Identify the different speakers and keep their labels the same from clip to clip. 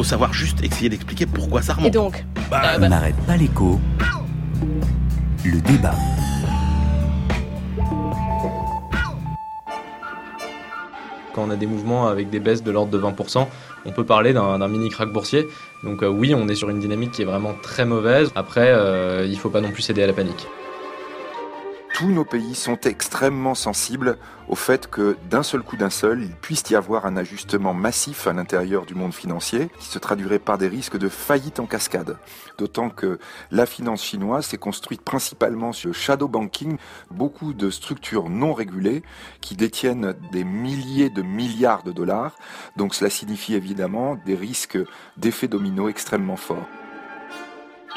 Speaker 1: faut savoir juste essayer d'expliquer pourquoi ça remonte.
Speaker 2: Et donc
Speaker 3: bah, On n'arrête pas l'écho. Le débat.
Speaker 4: Quand on a des mouvements avec des baisses de l'ordre de 20%, on peut parler d'un mini crack boursier. Donc euh, oui, on est sur une dynamique qui est vraiment très mauvaise. Après, euh, il ne faut pas non plus céder à la panique
Speaker 5: tous nos pays sont extrêmement sensibles au fait que d'un seul coup d'un seul, il puisse y avoir un ajustement massif à l'intérieur du monde financier qui se traduirait par des risques de faillite en cascade. D'autant que la finance chinoise s'est construite principalement sur shadow banking, beaucoup de structures non régulées qui détiennent des milliers de milliards de dollars. Donc cela signifie évidemment des risques d'effets dominos extrêmement forts.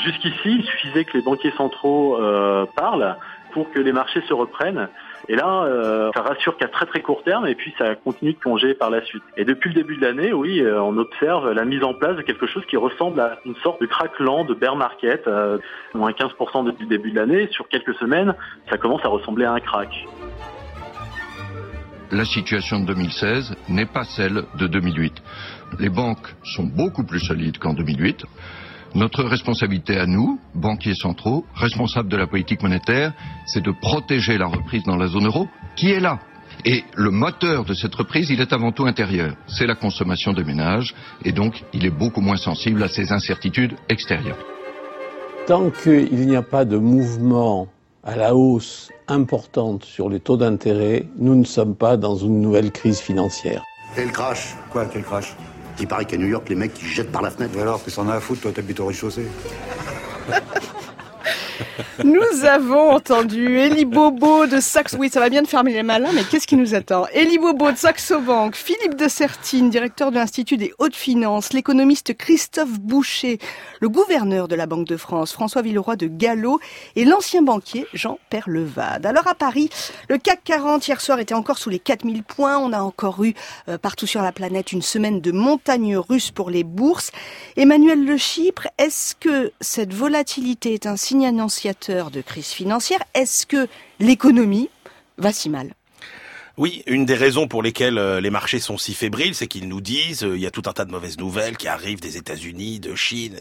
Speaker 6: Jusqu'ici, il suffisait que les banquiers centraux euh, parlent pour que les marchés se reprennent. Et là, euh, ça rassure qu'à très très court terme, et puis ça continue de plonger par la suite. Et depuis le début de l'année, oui, euh, on observe la mise en place de quelque chose qui ressemble à une sorte de craquelant de bear market, euh, moins 15% depuis le début de l'année. Sur quelques semaines, ça commence à ressembler à un crack.
Speaker 7: La situation de 2016 n'est pas celle de 2008. Les banques sont beaucoup plus solides qu'en 2008. Notre responsabilité à nous, banquiers centraux, responsables de la politique monétaire, c'est de protéger la reprise dans la zone euro, qui est là. Et le moteur de cette reprise, il est avant tout intérieur. C'est la consommation des ménages, et donc il est beaucoup moins sensible à ces incertitudes extérieures.
Speaker 8: Tant qu'il n'y a pas de mouvement à la hausse importante sur les taux d'intérêt, nous ne sommes pas dans une nouvelle crise financière.
Speaker 9: Quel crash
Speaker 10: Quoi, quel crash
Speaker 9: il paraît qu'à New York, les mecs, ils jettent par la fenêtre.
Speaker 10: Mais alors, que s'en a à foutre, toi, t'habites au rez-de-chaussée
Speaker 2: Nous avons entendu Elie Bobo de Saxo. Oui, ça va bien de fermer les malins, mais qu'est-ce qui nous attend? Elie Bobo de Saxo Bank, Philippe de Sertine, directeur de l'Institut des hautes finances, l'économiste Christophe Boucher, le gouverneur de la Banque de France, François Villeroy de Gallo, et l'ancien banquier Jean Perlevade. Alors à Paris, le CAC 40 hier soir était encore sous les 4000 points. On a encore eu euh, partout sur la planète une semaine de montagne russe pour les bourses. Emmanuel Le Chypre, est-ce que cette volatilité est un signe de crise financière. Est-ce que l'économie va si mal?
Speaker 1: Oui, une des raisons pour lesquelles euh, les marchés sont si fébriles, c'est qu'ils nous disent euh, il y a tout un tas de mauvaises nouvelles qui arrivent des États-Unis, de Chine,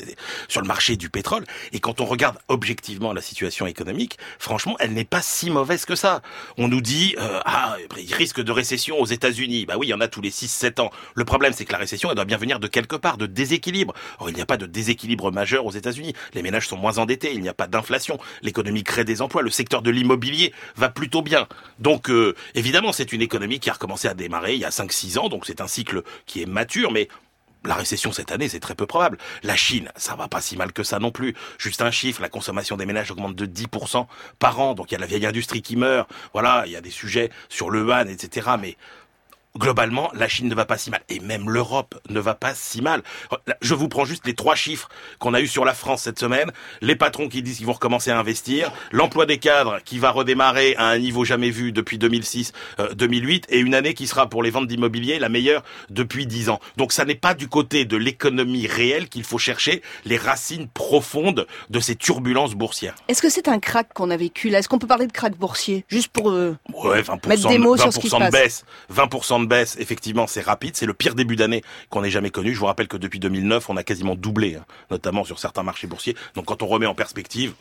Speaker 1: sur le marché du pétrole. Et quand on regarde objectivement la situation économique, franchement, elle n'est pas si mauvaise que ça. On nous dit euh, ah, il risque de récession aux États-Unis. Bah oui, il y en a tous les 6-7 ans. Le problème, c'est que la récession, elle doit bien venir de quelque part, de déséquilibre. Or, il n'y a pas de déséquilibre majeur aux États-Unis. Les ménages sont moins endettés, il n'y a pas d'inflation, l'économie crée des emplois, le secteur de l'immobilier va plutôt bien. Donc, évidemment, c'est une économie qui a recommencé à démarrer il y a 5-6 ans, donc c'est un cycle qui est mature, mais la récession cette année, c'est très peu probable. La Chine, ça va pas si mal que ça non plus. Juste un chiffre, la consommation des ménages augmente de 10% par an, donc il y a la vieille industrie qui meurt. Voilà, il y a des sujets sur le yuan, etc. globalement, la Chine ne va pas si mal. Et même l'Europe ne va pas si mal. Je vous prends juste les trois chiffres qu'on a eu sur la France cette semaine. Les patrons qui disent qu'ils vont recommencer à investir, l'emploi des cadres qui va redémarrer à un niveau jamais vu depuis 2006-2008, euh, et une année qui sera pour les ventes d'immobilier la meilleure depuis dix ans. Donc ça n'est pas du côté de l'économie réelle qu'il faut chercher les racines profondes de ces turbulences boursières.
Speaker 2: Est-ce que c'est un crack qu'on a vécu là? Est-ce qu'on peut parler de crack boursier? Juste pour euh,
Speaker 1: ouais, 20%, mettre des mots sur ce qui se passe. de baisse, 20% de baisse, effectivement, c'est rapide. C'est le pire début d'année qu'on ait jamais connu. Je vous rappelle que depuis 2009, on a quasiment doublé, hein, notamment sur certains marchés boursiers. Donc quand on remet en perspective,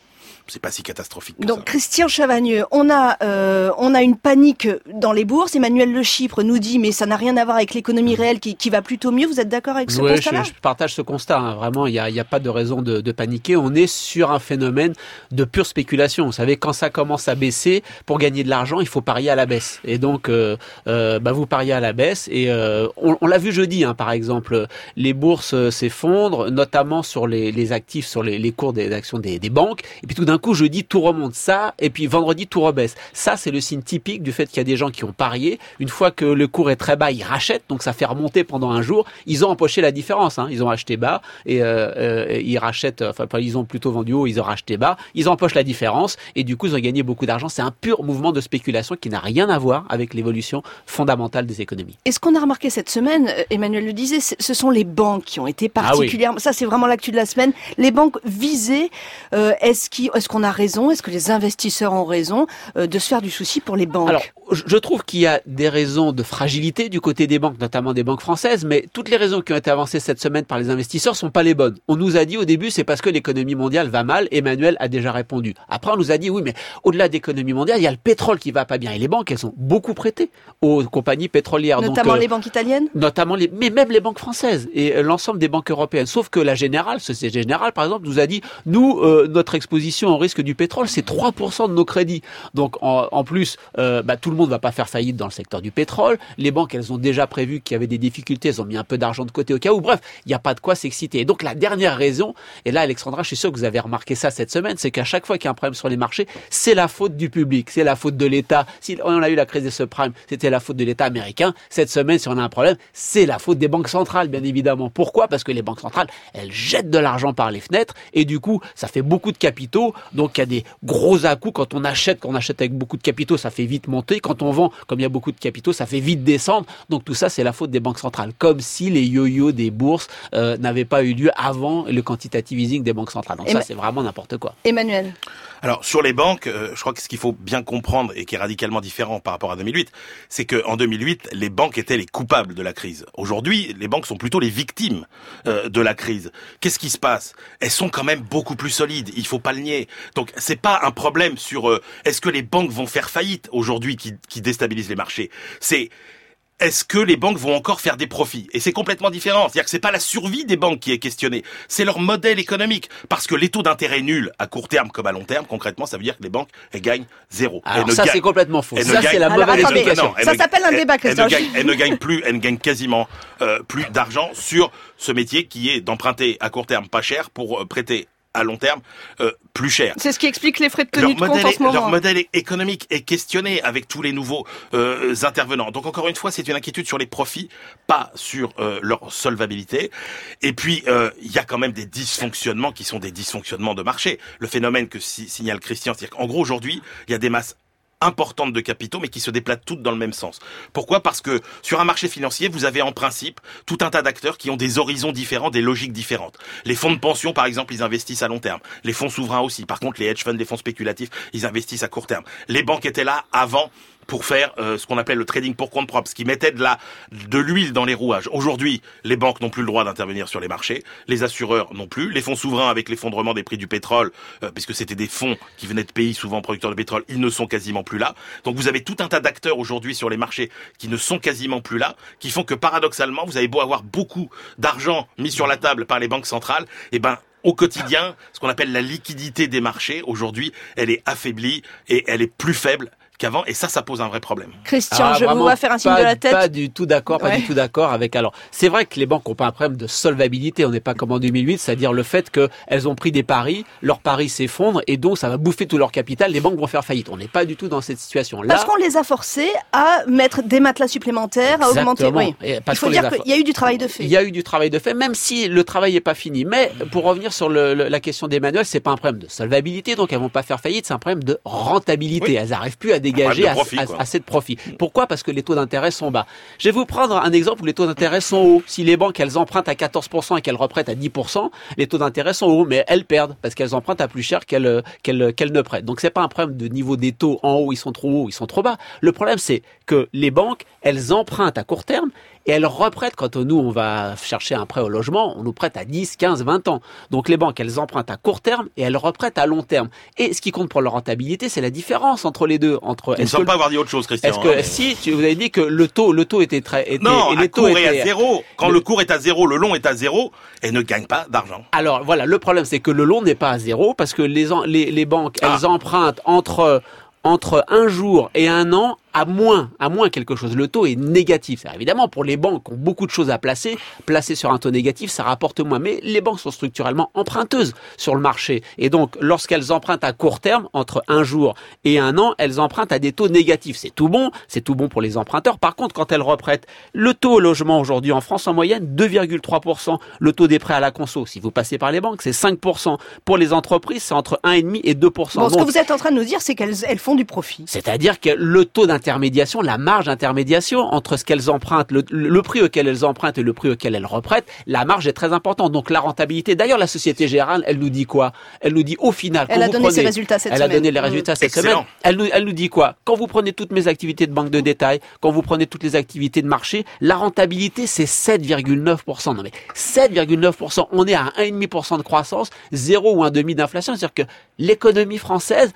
Speaker 1: c'est pas si catastrophique.
Speaker 2: Donc Christian Chavagneux, on a euh, on a une panique dans les bourses. Emmanuel Le Chypre nous dit mais ça n'a rien à voir avec l'économie réelle qui, qui, va plutôt mieux. Vous êtes d'accord avec ce constat-là
Speaker 8: je, je, partage ce constat. Hein. Vraiment, il n'y a, y a, pas de raison de, de, paniquer. On est sur un phénomène de pure spéculation. Vous savez, quand ça commence à baisser, pour gagner de l'argent, il faut parier à la baisse. Et donc, euh, euh, bah, vous pariez à la baisse. Et euh, on, on l'a vu jeudi, hein, par exemple, les bourses s'effondrent, notamment sur les, les, actifs, sur les, les cours des actions des, des banques. Et puis tout d'un coup, jeudi, tout remonte ça, et puis vendredi, tout rebaisse. Ça, c'est le signe typique du fait qu'il y a des gens qui ont parié. Une fois que le cours est très bas, ils rachètent, donc ça fait remonter pendant un jour. Ils ont empoché la différence. Hein. Ils ont acheté bas et euh, euh, ils rachètent. Enfin, ils ont plutôt vendu haut, ils ont racheté bas. Ils empochent la différence et du coup, ils ont gagné beaucoup d'argent. C'est un pur mouvement de spéculation qui n'a rien à voir avec l'évolution fondamentale des économies.
Speaker 2: Et ce qu'on a remarqué cette semaine, euh, Emmanuel le disait, ce sont les banques qui ont été particulièrement. Ça, c'est vraiment l'actu de la semaine. Les banques visées. est-ce qu'on est a raison? Est-ce que les investisseurs ont raison euh, de se faire du souci pour les banques?
Speaker 8: Je trouve qu'il y a des raisons de fragilité du côté des banques, notamment des banques françaises, mais toutes les raisons qui ont été avancées cette semaine par les investisseurs sont pas les bonnes. On nous a dit au début c'est parce que l'économie mondiale va mal. Emmanuel a déjà répondu. Après on nous a dit oui mais au-delà d'économie mondiale il y a le pétrole qui va pas bien et les banques elles ont beaucoup prêté aux compagnies pétrolières.
Speaker 2: Notamment
Speaker 8: Donc, euh,
Speaker 2: les banques italiennes.
Speaker 8: notamment les, mais même les banques françaises et euh, l'ensemble des banques européennes. Sauf que la Générale, Société Générale par exemple, nous a dit nous euh, notre exposition au risque du pétrole c'est 3% de nos crédits. Donc en, en plus, euh, bah, tout le monde va pas faire faillite dans le secteur du pétrole. Les banques elles ont déjà prévu qu'il y avait des difficultés, elles ont mis un peu d'argent de côté au cas où. Bref, il n'y a pas de quoi s'exciter. Et donc la dernière raison, et là Alexandra, je suis sûr que vous avez remarqué ça cette semaine, c'est qu'à chaque fois qu'il y a un problème sur les marchés, c'est la faute du public, c'est la faute de l'État. Si on a eu la crise des subprimes, c'était la faute de l'État américain. Cette semaine, si on a un problème, c'est la faute des banques centrales, bien évidemment. Pourquoi? Parce que les banques centrales, elles jettent de l'argent par les fenêtres et du coup, ça fait beaucoup de capitaux. Donc, il y a des gros à-coups quand on achète. Quand on achète avec beaucoup de capitaux, ça fait vite monter. On vend, comme il y a beaucoup de capitaux, ça fait vite descendre. Donc, tout ça, c'est la faute des banques centrales. Comme si les yo-yo des bourses euh, n'avaient pas eu lieu avant le quantitative easing des banques centrales. Donc, ça, c'est vraiment n'importe quoi.
Speaker 2: Emmanuel.
Speaker 1: Alors sur les banques, euh, je crois que ce qu'il faut bien comprendre et qui est radicalement différent par rapport à 2008, c'est que en 2008, les banques étaient les coupables de la crise. Aujourd'hui, les banques sont plutôt les victimes euh, de la crise. Qu'est-ce qui se passe? Elles sont quand même beaucoup plus solides. Il faut pas le nier. Donc c'est pas un problème sur euh, est-ce que les banques vont faire faillite aujourd'hui qui, qui déstabilise les marchés? C'est est-ce que les banques vont encore faire des profits? Et c'est complètement différent. C'est-à-dire que c'est pas la survie des banques qui est questionnée, c'est leur modèle économique. Parce que les taux d'intérêt nuls à court terme comme à long terme, concrètement, ça veut dire que les banques elles gagnent zéro.
Speaker 8: Alors
Speaker 1: Elles ne
Speaker 8: ça,
Speaker 1: gagnent-
Speaker 8: c'est complètement faux.
Speaker 1: elles
Speaker 8: Ça,
Speaker 1: gagnent-
Speaker 8: c'est la
Speaker 2: Alors,
Speaker 8: mauvaise
Speaker 2: attendez,
Speaker 8: explication.
Speaker 2: Ça s'appelle un débat,
Speaker 1: elles
Speaker 2: Christian.
Speaker 1: ne gagnent- Elles ne gagnent plus, elles ne gagnent quasiment euh, plus d'argent sur ce métier qui est d'emprunter à court terme pas cher pour euh, prêter à long terme euh, plus cher.
Speaker 2: C'est ce qui explique les frais de tenue
Speaker 1: Leur
Speaker 2: de compte
Speaker 1: modèle,
Speaker 2: en
Speaker 1: est-
Speaker 2: ce moment.
Speaker 1: leur modèle économique est questionné avec tous les nouveaux euh, intervenants. Donc encore une fois, c'est une inquiétude sur les profits, pas sur euh, leur solvabilité. Et puis, euh, il y a quand même des dysfonctionnements qui sont des dysfonctionnements de marché. Le phénomène que si- signale Christian, c'est-à-dire qu'en gros, aujourd'hui, il y a des masses importantes de capitaux, mais qui se déplacent toutes dans le même sens. Pourquoi? Parce que sur un marché financier, vous avez en principe tout un tas d'acteurs qui ont des horizons différents, des logiques différentes. Les fonds de pension, par exemple, ils investissent à long terme. Les fonds souverains aussi. Par contre, les hedge funds, les fonds spéculatifs, ils investissent à court terme. Les banques étaient là avant pour faire euh, ce qu'on appelle le trading pour compte propre, ce qui mettait de l'huile dans les rouages. Aujourd'hui, les banques n'ont plus le droit d'intervenir sur les marchés, les assureurs non plus, les fonds souverains avec l'effondrement des prix du pétrole, euh, puisque c'était des fonds qui venaient de pays souvent producteurs de pétrole, ils ne sont quasiment plus là. Donc vous avez tout un tas d'acteurs aujourd'hui sur les marchés qui ne sont quasiment plus là, qui font que paradoxalement, vous avez beau avoir beaucoup d'argent mis sur la table par les banques centrales, et ben au quotidien, ce qu'on appelle la liquidité des marchés, aujourd'hui, elle est affaiblie et elle est plus faible qu'avant, et ça, ça pose un vrai problème.
Speaker 2: Christian,
Speaker 8: Ah,
Speaker 2: je vous vois faire un signe de la tête.
Speaker 8: Pas du tout d'accord, pas
Speaker 2: Ouais.
Speaker 8: du tout d'accord avec. Alors, c'est vrai que les banques ont pas un problème de solvabilité. On n'est pas comme en 2008, c'est-à-dire le fait qu'elles ont pris des paris, leurs paris s'effondrent et donc ça va bouffer tout leur capital. Les banques vont faire faillite. On n'est pas du tout dans cette situation. Là,
Speaker 2: Parce qu'on les a forcés à mettre des matelas supplémentaires, à augmenter. Oui.
Speaker 8: Et
Speaker 2: Il faut dire qu'il y a eu du travail de fait.
Speaker 8: Il y a eu du travail de fait, même si le travail n'est pas fini. Mais pour revenir sur le- le- la question d'Emmanuel, c'est pas un problème de solvabilité, donc elles vont pas faire faillite, c'est un problème de rentabilité.
Speaker 1: Oui.
Speaker 8: Elles n'arrivent plus à dégager
Speaker 1: profit, quoi.
Speaker 8: assez de profit. Pourquoi? Parce que les taux d'intérêt sont bas. Je vais vous prendre un exemple où les taux d'intérêt sont hauts. Si les banques elles empruntent à 14% et qu'elles reprêtent à 10%, les taux d'intérêt sont hauts, mais elles perdent parce qu'elles empruntent à plus cher qu'elles qu'elles qu'elles ne prêtent. Donc c'est pas un problème de niveau des taux en haut, ils sont trop hauts, ils sont trop bas. Le problème c'est que les banques, elles empruntent à court terme et elles reprêtent quand nous on va chercher un prêt au logement, on nous prête à 10, 15, 20 ans. Donc les banques, elles empruntent à court terme et elles reprêtent à long terme. Et ce qui compte pour leur rentabilité, c'est la différence entre les deux, entre
Speaker 1: ne semble pas avoir dit autre chose, Christian.
Speaker 8: est-ce que
Speaker 1: hein,
Speaker 8: si tu, vous avez dit que le taux le taux était très était,
Speaker 1: Non,
Speaker 8: et les taux
Speaker 1: court
Speaker 8: étaient
Speaker 1: à zéro. Quand
Speaker 8: le-
Speaker 1: le cours est à zéro, le long est à zéro, elles ne gagnent pas d'argent.
Speaker 8: Alors voilà, le problème c'est que le long n'est pas à zéro parce que les, en- les, les banques,
Speaker 1: Ah.
Speaker 8: elles empruntent entre entre un jour et un an à moins, à moins quelque chose. Le taux est négatif. Évidemment pour les banques qui ont beaucoup de choses à placer, placer sur un taux négatif, ça rapporte moins. Mais les banques sont structurellement emprunteuses sur le marché. Et donc, lorsqu'elles empruntent à court terme, entre un jour et un an, elles empruntent à des taux négatifs. C'est tout bon, c'est tout bon pour les emprunteurs. Par contre, quand elles reprêtent, le taux au logement aujourd'hui en France en moyenne, 2,3%. Le taux des prêts à la conso, si vous passez par les banques, c'est 5%. Pour les entreprises, c'est entre 1,5 et 2%.
Speaker 2: Bon, ce que vous êtes en train de nous dire, c'est qu'elles elles font du profit.
Speaker 8: c'est-à-dire que le taux d'intérêt d'intermédiation, la marge d'intermédiation entre ce qu'elles empruntent, le, le, prix auquel elles empruntent et le prix auquel elles reprêtent, la marge est très importante. Donc la rentabilité. D'ailleurs, la Société Générale, elle nous dit quoi? Elle nous dit au final.
Speaker 2: Elle a donné ses résultats cette
Speaker 8: elle
Speaker 2: semaine.
Speaker 8: a donné les résultats cette
Speaker 1: Excellent.
Speaker 8: semaine. Elle nous, elle nous dit quoi? Quand vous prenez toutes mes activités de banque de détail, quand vous prenez toutes les activités de marché, la rentabilité c'est 7,9%. Non mais 7,9%. On est à 1,5% de croissance, 0 ou un demi d'inflation. C'est-à-dire que l'économie française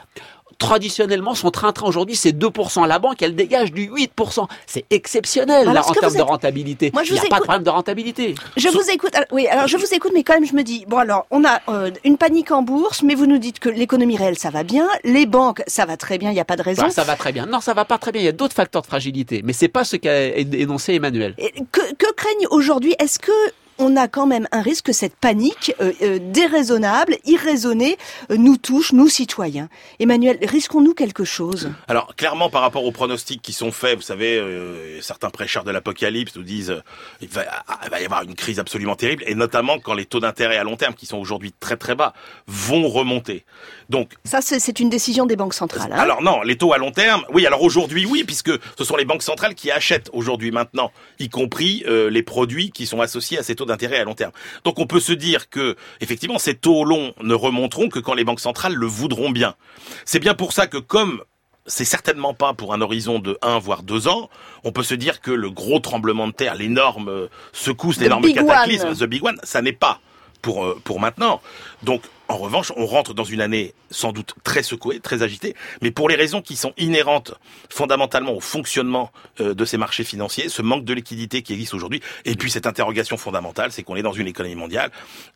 Speaker 8: traditionnellement, son train-train aujourd'hui, c'est 2%. La banque, elle dégage du 8%. C'est exceptionnel,
Speaker 2: Alors,
Speaker 8: là, en termes de rentabilité.
Speaker 2: Moi, je
Speaker 8: Il n'y a pas de problème de rentabilité.
Speaker 2: Je vous écoute. alors, oui, alors je vous écoute, mais quand même, je me dis, bon alors, on a euh, une panique en bourse, mais vous nous dites que l'économie réelle, ça va bien, les banques, ça va très bien, il n'y a pas de raison.
Speaker 8: Bah, ça va très bien. Non, ça va pas très bien. Il y a d'autres facteurs de fragilité. Mais c'est pas ce qu'a énoncé Emmanuel.
Speaker 2: Et que, que craignent aujourd'hui? Est-ce que on a quand même un risque que cette panique euh, euh, déraisonnable, irraisonnée, euh, nous touche, nous citoyens Emmanuel, risquons-nous quelque chose?
Speaker 1: Alors clairement par rapport aux pronostics qui sont faits, vous savez, euh, certains prêcheurs de l'apocalypse nous disent euh, il, va, il va y avoir une crise absolument terrible, et notamment quand les taux d'intérêt à long terme, qui sont aujourd'hui très très bas, vont remonter. Donc
Speaker 2: Ça, c'est une décision des banques centrales. hein?
Speaker 1: alors non, les taux à long terme, oui. Alors aujourd'hui, oui, puisque ce sont les banques centrales qui achètent aujourd'hui maintenant, y compris les produits qui sont associés à ces taux d'intérêt à long terme. Donc on peut se dire que effectivement ces taux longs ne remonteront que quand les banques centrales le voudront bien. C'est bien pour ça que comme c'est certainement pas pour un horizon de 1 voire 2 ans. On peut se dire que le gros tremblement de terre, l'énorme euh, secousse, l'énorme cataclysme,
Speaker 2: one.
Speaker 1: the big one, ça n'est pas pour euh, pour maintenant. Donc en revanche, on rentre dans une année sans doute très secouée, très agitée, mais pour les raisons qui sont inhérentes fondamentalement au fonctionnement euh, de ces marchés financiers, ce manque de liquidité qui existe aujourd'hui, et puis cette interrogation fondamentale, c'est qu'on est dans une économie mondiale.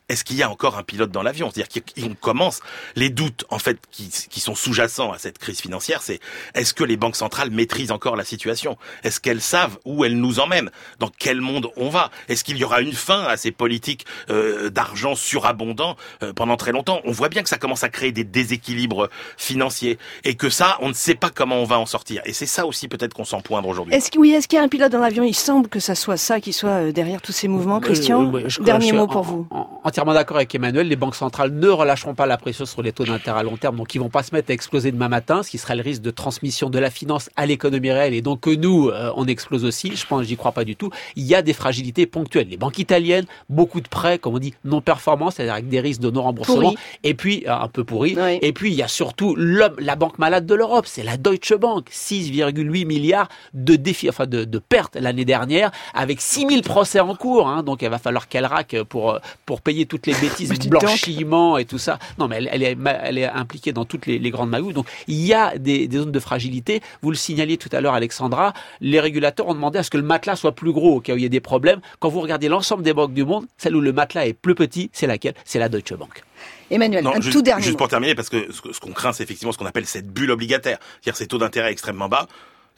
Speaker 1: Est-ce qu'il y a encore un pilote dans l'avion? C'est-à-dire qu'on commence les doutes en fait qui, qui sont sous-jacents à cette crise financière, c'est est-ce que les banques centrales maîtrisent encore la situation? Est-ce qu'elles savent où elles nous emmènent? Dans quel monde on va? Est-ce qu'il y aura une fin à ces politiques euh, d'argent surabondant euh, pendant très longtemps On voit bien que ça commence à créer des déséquilibres financiers et que ça, on ne sait pas comment on va en sortir. Et c'est ça aussi peut-être qu'on s'en poindre aujourd'hui.
Speaker 2: Est-ce qu'il oui, est-ce qu'il y a un pilote dans l'avion? Il semble que ça soit ça qui soit euh, derrière tous ces mouvements. Christian,
Speaker 8: Euh, je-
Speaker 2: dernier
Speaker 8: je
Speaker 2: mot
Speaker 8: en-
Speaker 2: pour vous.
Speaker 8: en- entièrement d'accord avec Emmanuel. Les banques centrales ne relâcheront pas la pression sur les taux d'intérêt à long terme, donc ils vont pas se mettre à exploser demain matin, ce qui serait le risque de transmission de la finance à l'économie réelle, et donc que nous, euh, on explose aussi. Je pense, j'y crois pas du tout. Il y a des fragilités ponctuelles. Les banques italiennes, beaucoup de prêts, comme on dit, non performants, c'est-à-dire avec des risques de non remboursement, Et puis euh, un peu pourris.
Speaker 2: Oui.
Speaker 8: Et puis il y a surtout la banque malade de l'Europe, c'est la Deutsche Bank, 6,8 milliards de défis, enfin de, de pertes l'année dernière, avec 6000 procès en cours. Hein, donc il va falloir qu'elle raque pour euh, pour payer toutes les bêtises, blanchiment et tout ça. Non, mais elle, elle est elle est impliquée dans toutes les, les grandes magouilles. Donc il y a des, des zones de fragilité. Vous le signaliez tout à l'heure, Alexandra. Les régulateurs ont demandé à ce que le matelas soit plus gros au cas où il y a des problèmes. Quand vous regardez l'ensemble des banques du monde, celle où le matelas est plus petit, c'est laquelle? C'est la Deutsche Bank.
Speaker 2: Emmanuel,
Speaker 1: Non,
Speaker 2: un
Speaker 1: juste,
Speaker 2: tout dernier
Speaker 1: juste
Speaker 2: mot.
Speaker 1: pour terminer, parce que ce, qu'on craint, c'est effectivement ce qu'on appelle cette bulle obligataire, c'est-à-dire ces taux d'intérêt extrêmement bas.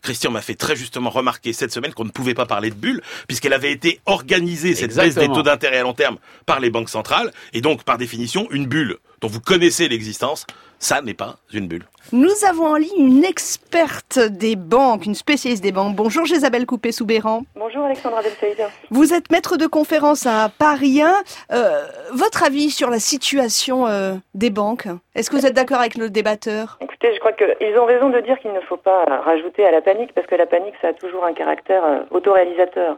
Speaker 1: Christian m'a fait très justement remarquer cette semaine qu'on ne pouvait pas parler de bulle, puisqu'elle avait été organisée, cette baisse
Speaker 8: Exactement.
Speaker 1: des taux d'intérêt à long terme, par les banques centrales, et donc par définition, une bulle dont vous connaissez l'existence, ça n'est pas une bulle.
Speaker 2: Nous avons en ligne une experte des banques, une spécialiste des banques. Bonjour Isabelle Coupé-Soubéran.
Speaker 11: Bonjour Alexandra Delfeid.
Speaker 2: Vous êtes maître de conférence à Paris 1. Euh, votre avis sur la situation euh, des banques? Est-ce que vous êtes d'accord avec le débatteur
Speaker 11: Écoutez, je crois qu'ils ont raison de dire qu'il ne faut pas rajouter à la panique parce que la panique, ça a toujours un caractère euh, autoréalisateur.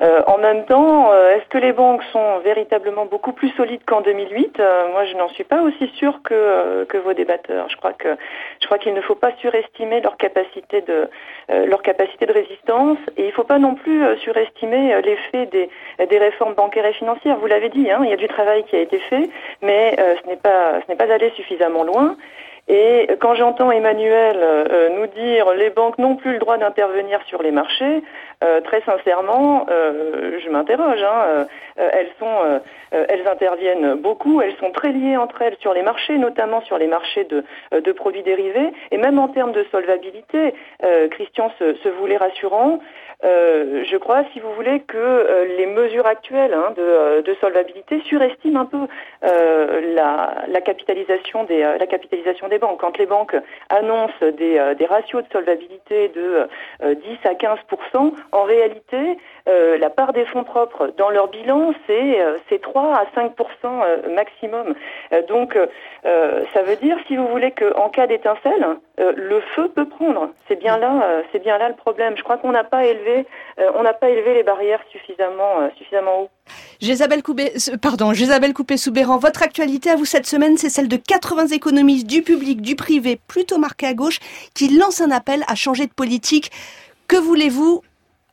Speaker 11: Euh, en même temps, euh, est-ce que les banques sont véritablement beaucoup plus solides qu'en 2008 Euh, Moi, je n'en suis pas aussi sûre que, euh, vos débatteurs. Je crois qu'il ne faut pas surestimer leur capacité de leur capacité de résistance et il ne faut pas non plus surestimer l'effet des, des réformes bancaires et financières. Vous l'avez dit, hein, il y a du travail qui a été fait, mais ce n'est pas ce n'est pas allé suffisamment loin. Et quand j'entends Emmanuel nous dire les banques n'ont plus le droit d'intervenir sur les marchés, euh, très sincèrement, euh, je m'interroge. Hein, euh, euh, elles sont, euh, euh, elles interviennent beaucoup. Elles sont très liées entre elles sur les marchés, notamment sur les marchés de, de produits dérivés, et même en termes de solvabilité. Christian se, se voulait rassurant. Je crois, si vous voulez, que les mesures actuelles hein, de, de solvabilité surestiment un peu la, la capitalisation des la capitalisation des banques. Quand les banques annoncent des, des ratios de solvabilité de euh, 10 à 15 en réalité, euh, la part des fonds propres dans leur bilan, c'est euh, 3 à 5% euh, maximum. Euh, donc, ça veut dire, si vous voulez, qu'en cas d'étincelle, le feu peut prendre. C'est bien là, bien là le problème. Je crois qu'on n'a pas élevé, pas élevé les barrières suffisamment, suffisamment haut.
Speaker 2: Jésabelle Coupé, pardon, Jésabelle Coupé-Soubéran, votre actualité à vous cette semaine, c'est celle de 80 économistes du public, du privé, plutôt marqués à gauche, qui lancent un appel à changer de politique. Que voulez-vous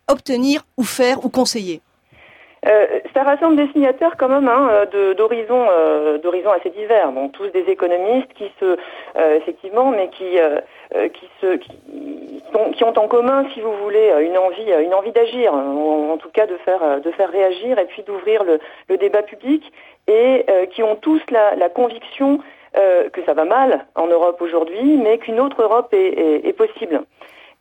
Speaker 2: obtenir ou faire ou conseiller
Speaker 11: euh, ça rassemble des signataires quand même hein, d'horizons euh, d'horizons assez divers, donc tous des économistes qui se euh, effectivement, mais qui euh, qui se qui, ont en commun, si vous voulez, une envie une envie d'agir, en, en, tout cas de faire de faire réagir et puis d'ouvrir le, le, débat public et qui ont tous la, la conviction que ça va mal en Europe aujourd'hui, mais qu'une autre Europe est, est possible.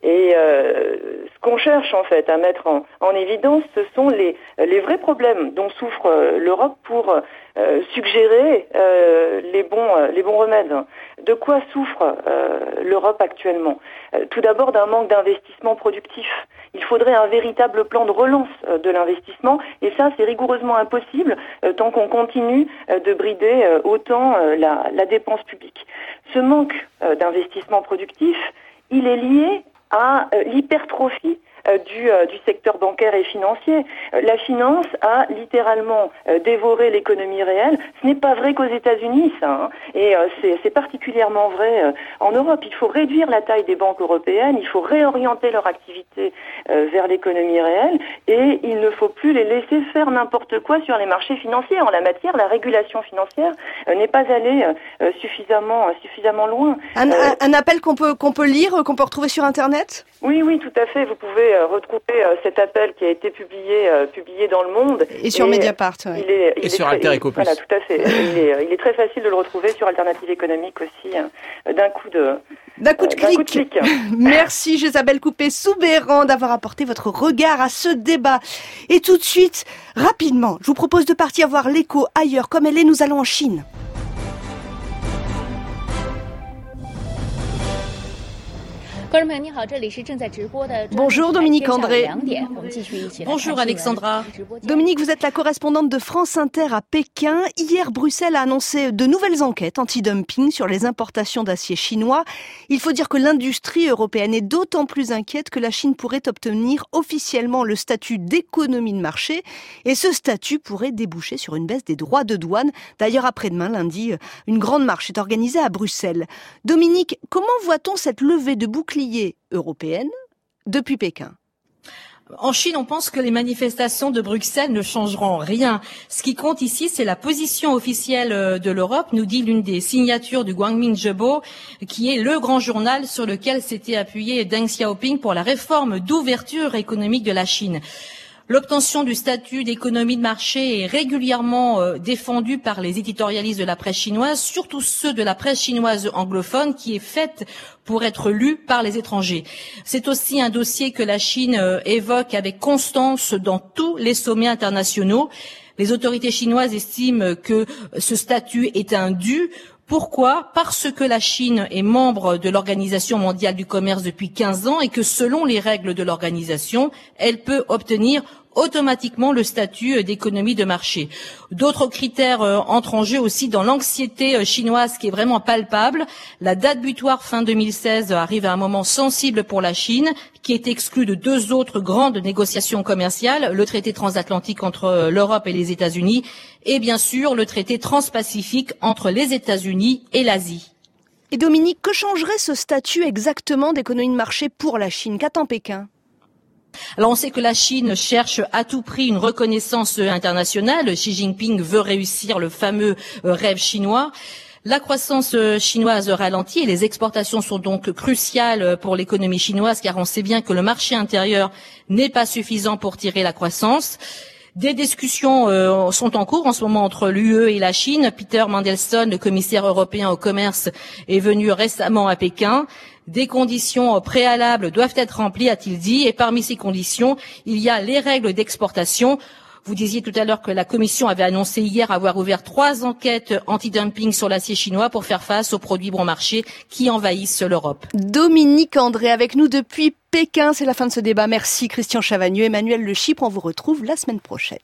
Speaker 11: Et euh, ce qu'on cherche en fait à mettre en, en, évidence, ce sont les, les vrais problèmes dont souffre euh, l'Europe pour euh, suggérer euh, les, bons, les bons remèdes. De quoi souffre l'Europe actuellement? Tout d'abord d'un manque d'investissement productif. Il faudrait un véritable plan de relance de l'investissement et ça c'est rigoureusement impossible tant qu'on continue de brider autant la, la dépense publique. Ce manque d'investissement productif, il est lié à euh, l'hypertrophie du, euh, du, secteur bancaire et financier. La finance a littéralement dévoré l'économie réelle. Ce n'est pas vrai qu'aux États-Unis, ça. Hein. Et c'est particulièrement vrai en Europe. Il faut réduire la taille des banques européennes, il faut réorienter leur activité vers l'économie réelle et il ne faut plus les laisser faire n'importe quoi sur les marchés financiers. En la matière, la régulation financière n'est pas allée suffisamment, suffisamment loin.
Speaker 2: Un, un appel qu'on peut, qu'on peut lire, qu'on peut retrouver sur Internet?
Speaker 11: Oui, oui, tout à fait. Vous pouvez euh, retrouver euh, cet appel qui a été publié, euh, publié dans le Monde.
Speaker 2: Et sur Mediapart.
Speaker 11: Ouais. Il est,
Speaker 8: il et sur Alter Eco
Speaker 11: Voilà, tout à fait. il, est, il, est, très facile de le retrouver sur Alternative économique aussi, hein, d'un coup de.
Speaker 2: D'un coup, de clic. Coup de clic. Merci Jésabelle Coupé-Soubéran d'avoir apporté votre regard à ce débat. Et tout de suite, rapidement, je vous propose de partir voir l'écho ailleurs. Comme elle est, nous allons en Chine. Bonjour Dominique André.
Speaker 12: Bonjour Alexandra.
Speaker 2: Dominique, vous êtes la correspondante de France Inter à Pékin. Hier, Bruxelles a annoncé de nouvelles enquêtes anti-dumping sur les importations d'acier chinois. Il faut dire que l'industrie européenne est d'autant plus inquiète que la Chine pourrait obtenir officiellement le statut d'économie de marché et ce statut pourrait déboucher sur une baisse des droits de douane. D'ailleurs, après-demain, lundi, une grande marche est organisée à Bruxelles. Dominique, comment voit-on cette levée de
Speaker 12: En Chine, on pense que les manifestations de Bruxelles ne changeront rien. Ce qui compte ici, c'est la position officielle de l'Europe, nous dit l'une des signatures du Guangming Zhebo, qui est le grand journal sur lequel s'était appuyé Deng Xiaoping pour la réforme d'ouverture économique de la Chine. L'obtention du statut d'économie de marché est régulièrement euh, défendue par les éditorialistes de la presse chinoise, surtout ceux de la presse chinoise anglophone qui est faite pour être lue par les étrangers. C'est aussi un dossier que la Chine euh, évoque avec constance dans tous les sommets internationaux. Les autorités chinoises estiment que ce statut est un dû pourquoi Parce que la Chine est membre de l'Organisation mondiale du commerce depuis 15 ans et que selon les règles de l'organisation, elle peut obtenir automatiquement le statut d'économie de marché. D'autres critères euh, entrent en jeu aussi dans l'anxiété euh, chinoise qui est vraiment palpable. La date butoir fin 2016 arrive à un moment sensible pour la Chine, qui est exclue de deux autres grandes négociations commerciales, le traité transatlantique entre euh, l'Europe et les États-Unis, et bien sûr le traité transpacifique entre les États-Unis et l'Asie.
Speaker 2: Et Dominique, que changerait ce statut exactement d'économie de marché pour la Chine? Qu'attend Pékin?
Speaker 12: Alors on sait que la Chine cherche à tout prix une reconnaissance internationale. Xi Jinping veut réussir le fameux euh, rêve chinois. La croissance euh, chinoise ralentit et les exportations sont donc cruciales pour l'économie chinoise car on sait bien que le marché intérieur n'est pas suffisant pour tirer la croissance. Des discussions euh, sont en cours en ce moment entre l'UE et la Chine. Peter Mandelson, le commissaire européen au commerce, est venu récemment à Pékin. Des conditions préalables doivent être remplies, a-t-il dit, et parmi ces conditions, il y a les règles d'exportation. Vous disiez tout à l'heure que la Commission avait annoncé hier avoir ouvert trois enquêtes anti-dumping sur l'acier chinois pour faire face aux produits bon marché qui envahissent l'Europe.
Speaker 2: Dominique André avec nous depuis Pékin. C'est la fin de ce débat. Merci Christian Chavagneux, Emmanuel Le Chypre. On vous retrouve la semaine prochaine.